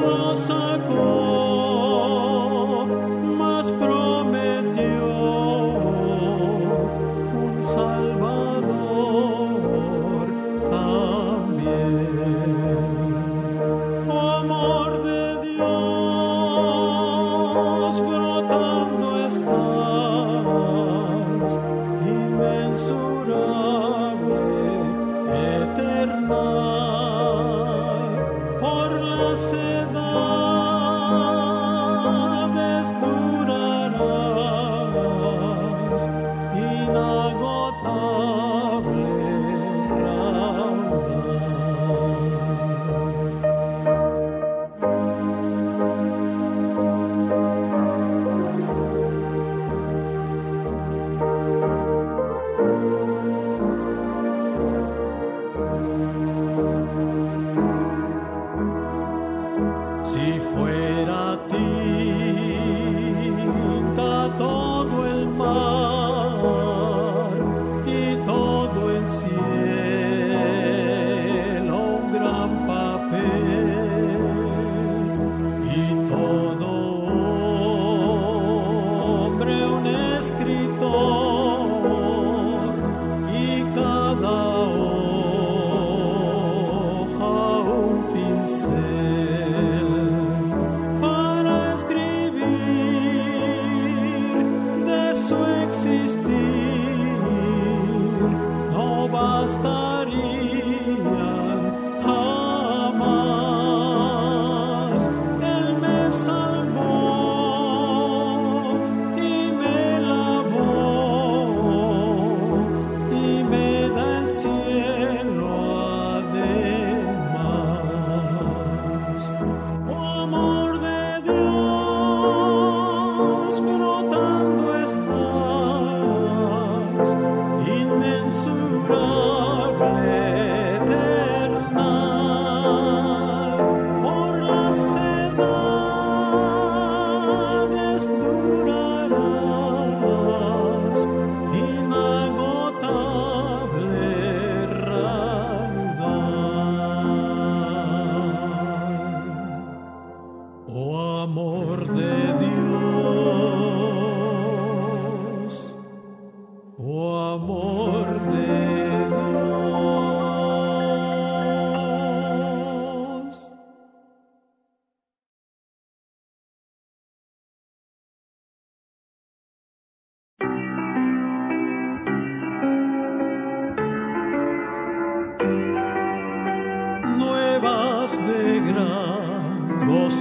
nos Si fuera a ti.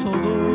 solution.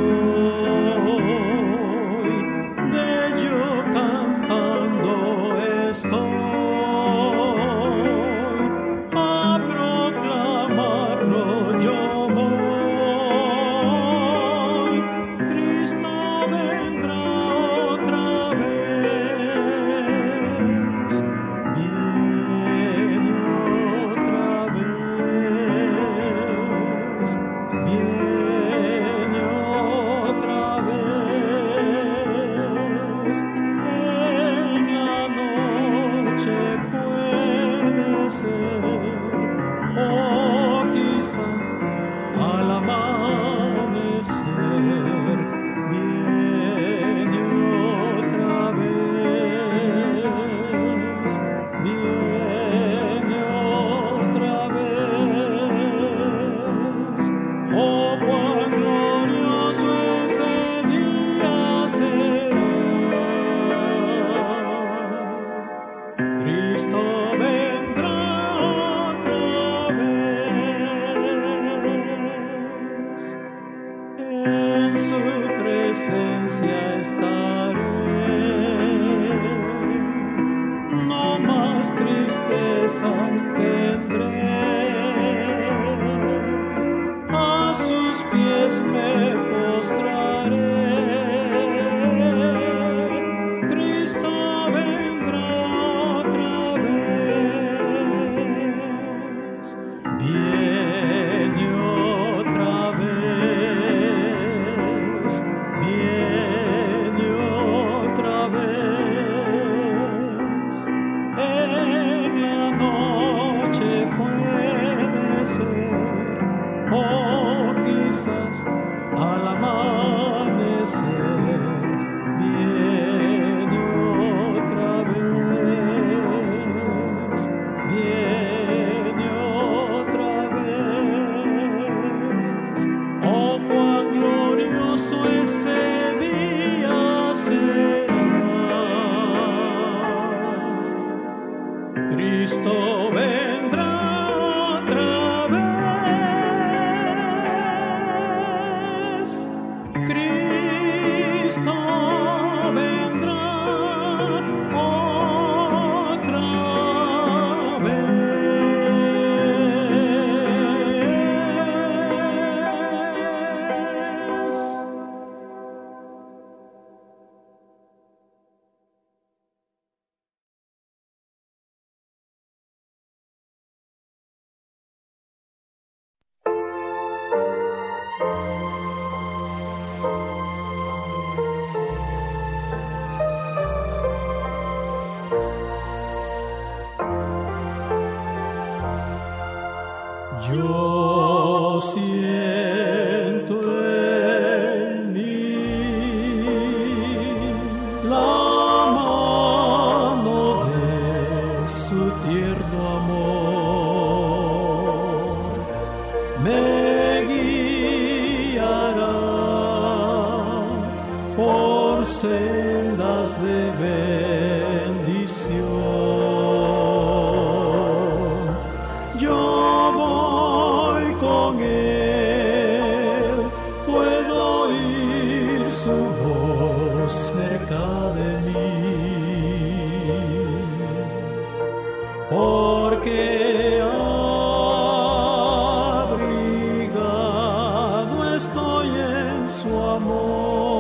listen. Yo siento amor.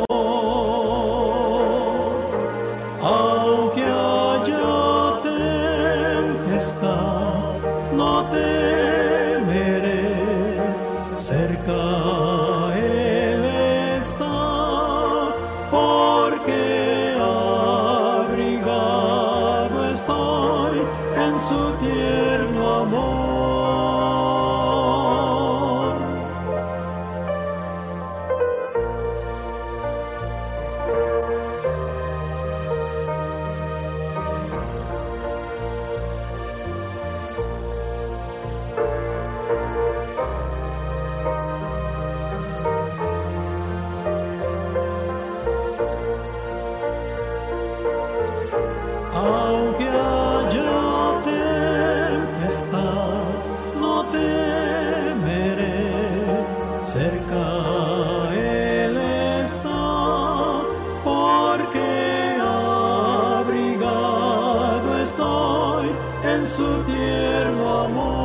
En su tierno amor.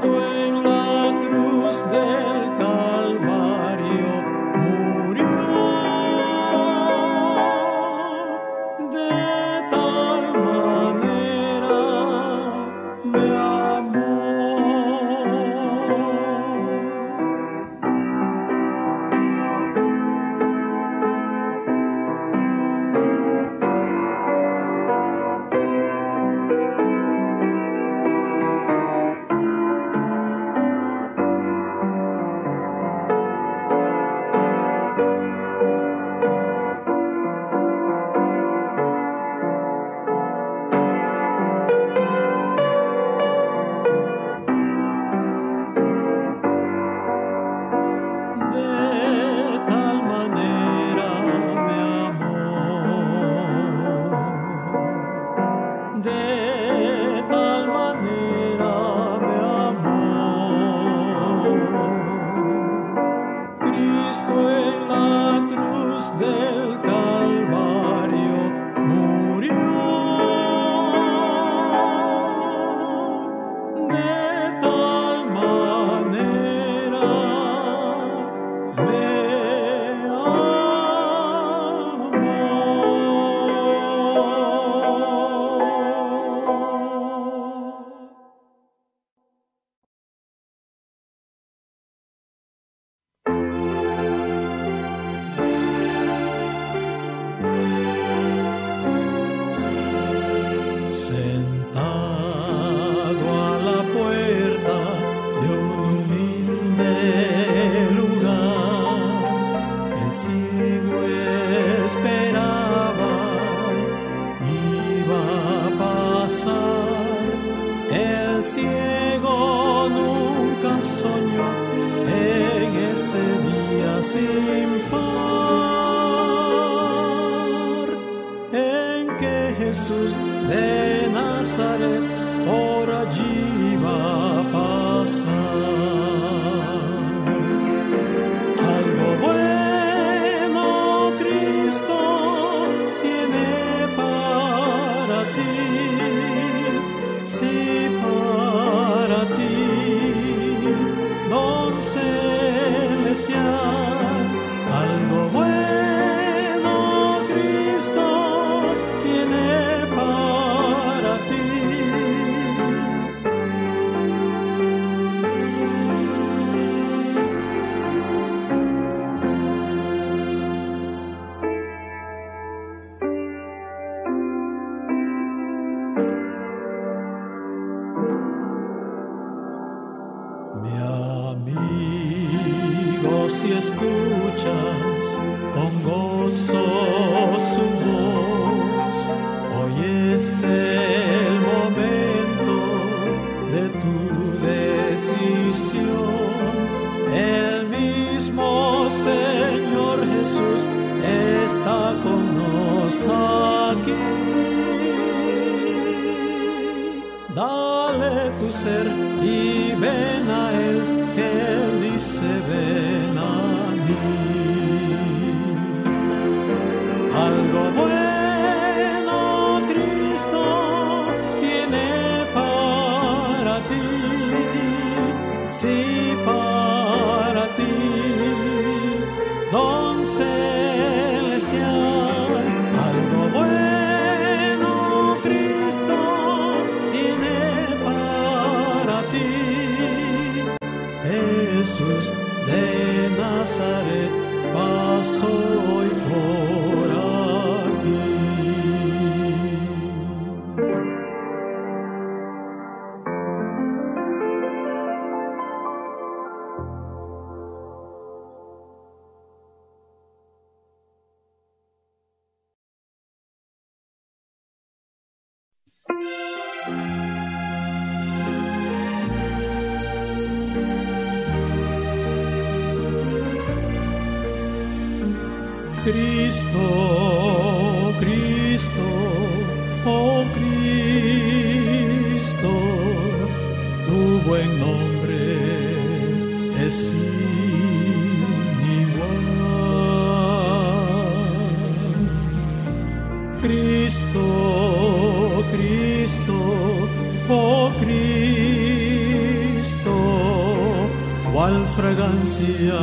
square. Sin par en que Jesús de Nazaret Mi amigo, si escuchas con gozo su voz, hoy es el momento de tu decisión. El mismo Señor Jesús está con nos aquí. Dale tu ser y ven Jesús de Nazaret pasó hoy por cual fragancia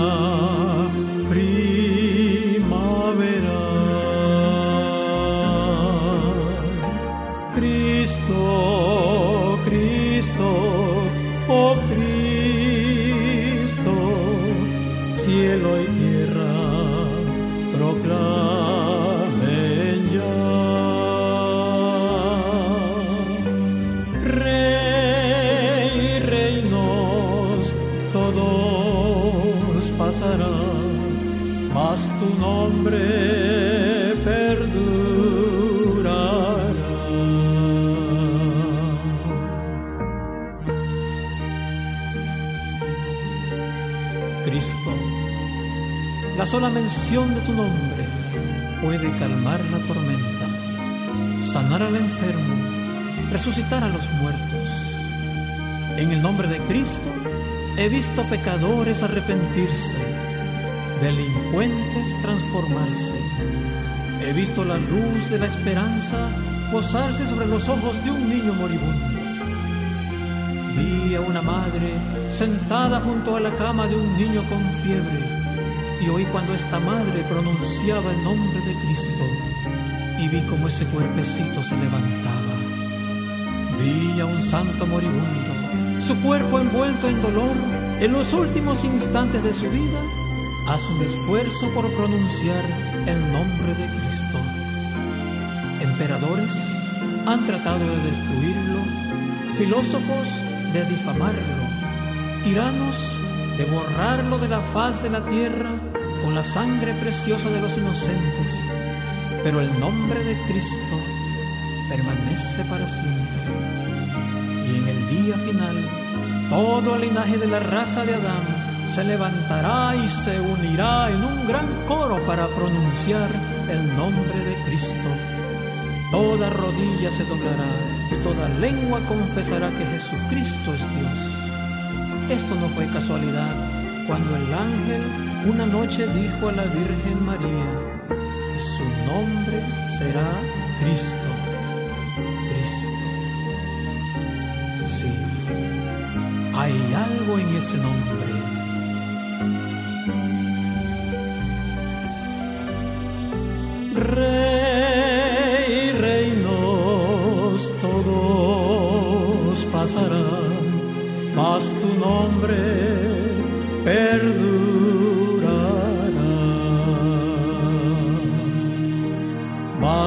sola mención de tu nombre puede calmar la tormenta, sanar al enfermo, resucitar a los muertos. En el nombre de Cristo he visto pecadores arrepentirse, delincuentes transformarse. He visto la luz de la esperanza posarse sobre los ojos de un niño moribundo. Vi a una madre sentada junto a la cama de un niño con fiebre y oí cuando esta madre pronunciaba el nombre de Cristo y vi como ese cuerpecito se levantaba. Vi a un santo moribundo, su cuerpo envuelto en dolor, en los últimos instantes de su vida, hace un esfuerzo por pronunciar el nombre de Cristo. Emperadores han tratado de destruirlo, filósofos de difamarlo, tiranos de borrarlo de la faz de la tierra con la sangre preciosa de los inocentes, pero el nombre de Cristo permanece para siempre. Y en el día final, todo el linaje de la raza de Adán se levantará y se unirá en un gran coro para pronunciar el nombre de Cristo. Toda rodilla se doblará y toda lengua confesará que Jesucristo es Dios. Esto no fue casualidad cuando el ángel una noche dijo a la Virgen María, su nombre será Cristo. Cristo. Sí, hay algo en ese nombre. Rey, reinos, todos pasarán mas tu nombre perdurará.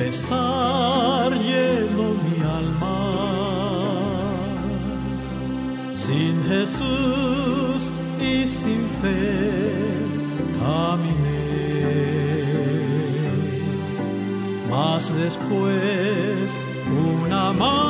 pesar llenó mi alma. Sin Jesús y sin fe caminé. Mas después una mano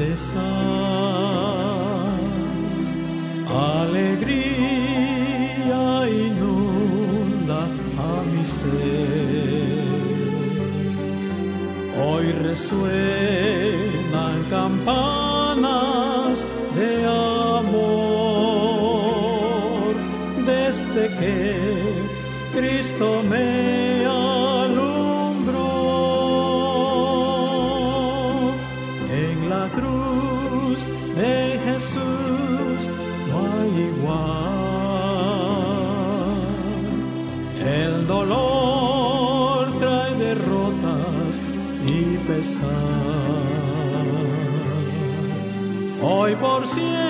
ni tristeza Hoy resuenan siempre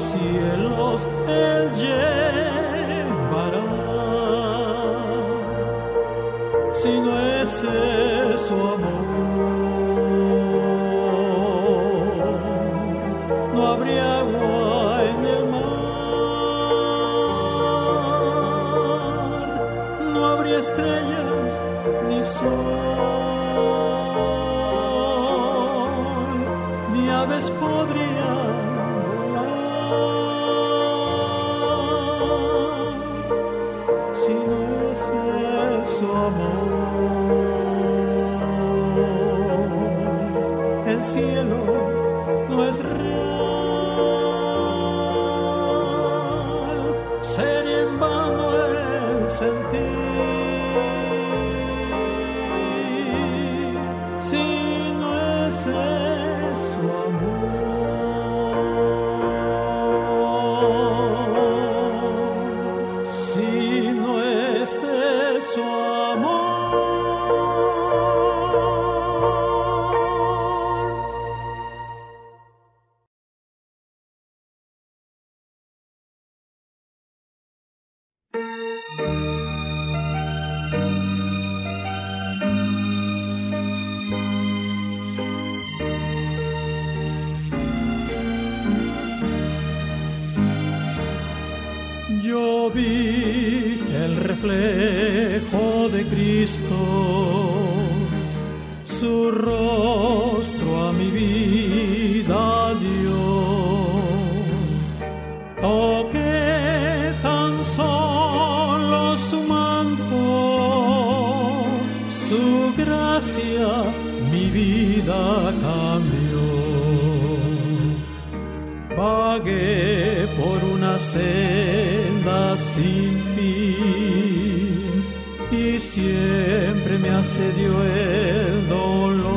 cielos él llevará. Si no es su amor, no habría agua en el mar, no habría estrellas ni sol. El cielo no es real. vagué por una senda sin fin y siempre me asedió el dolor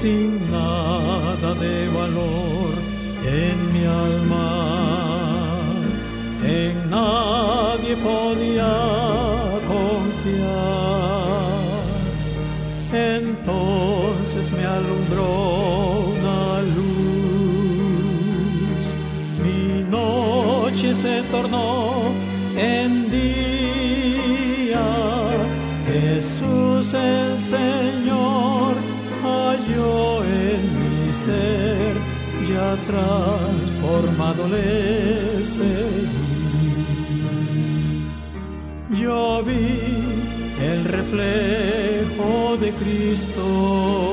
sin nada de valor en mi alma. En nadie podía confiar. Entonces me alumbró Yo vi el reflejo de Cristo.